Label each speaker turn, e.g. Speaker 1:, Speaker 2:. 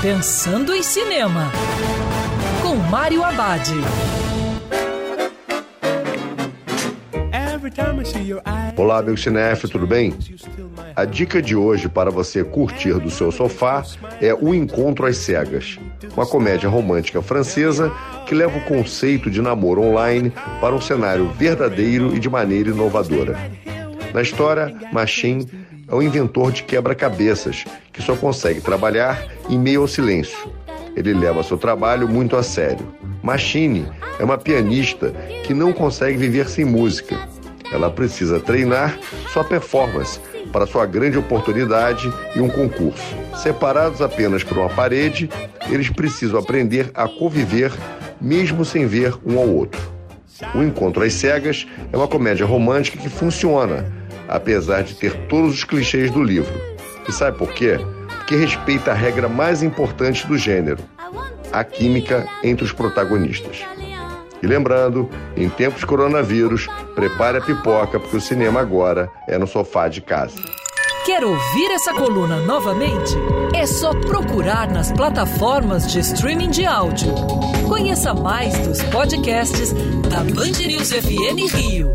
Speaker 1: Pensando em Cinema, com Mário Abad.
Speaker 2: Olá, meu cinef, tudo bem? A dica de hoje para você curtir do seu sofá é O Encontro às Cegas, uma comédia romântica francesa que leva o conceito de namoro online para um cenário verdadeiro e de maneira inovadora. Na história, Machine é um inventor de quebra-cabeças que só consegue trabalhar em meio ao silêncio. Ele leva seu trabalho muito a sério. Machine é uma pianista que não consegue viver sem música. Ela precisa treinar sua performance para sua grande oportunidade e um concurso. Separados apenas por uma parede, eles precisam aprender a conviver mesmo sem ver um ao outro. O Encontro às Cegas é uma comédia romântica que funciona, apesar de ter todos os clichês do livro. E sabe por quê? Porque respeita a regra mais importante do gênero: a química entre os protagonistas. E lembrando, em tempos coronavírus, prepare a pipoca, porque o cinema agora é no sofá de casa.
Speaker 1: Quer ouvir essa coluna novamente? É só procurar nas plataformas de streaming de áudio. Conheça mais dos podcasts da Band News FM Rio.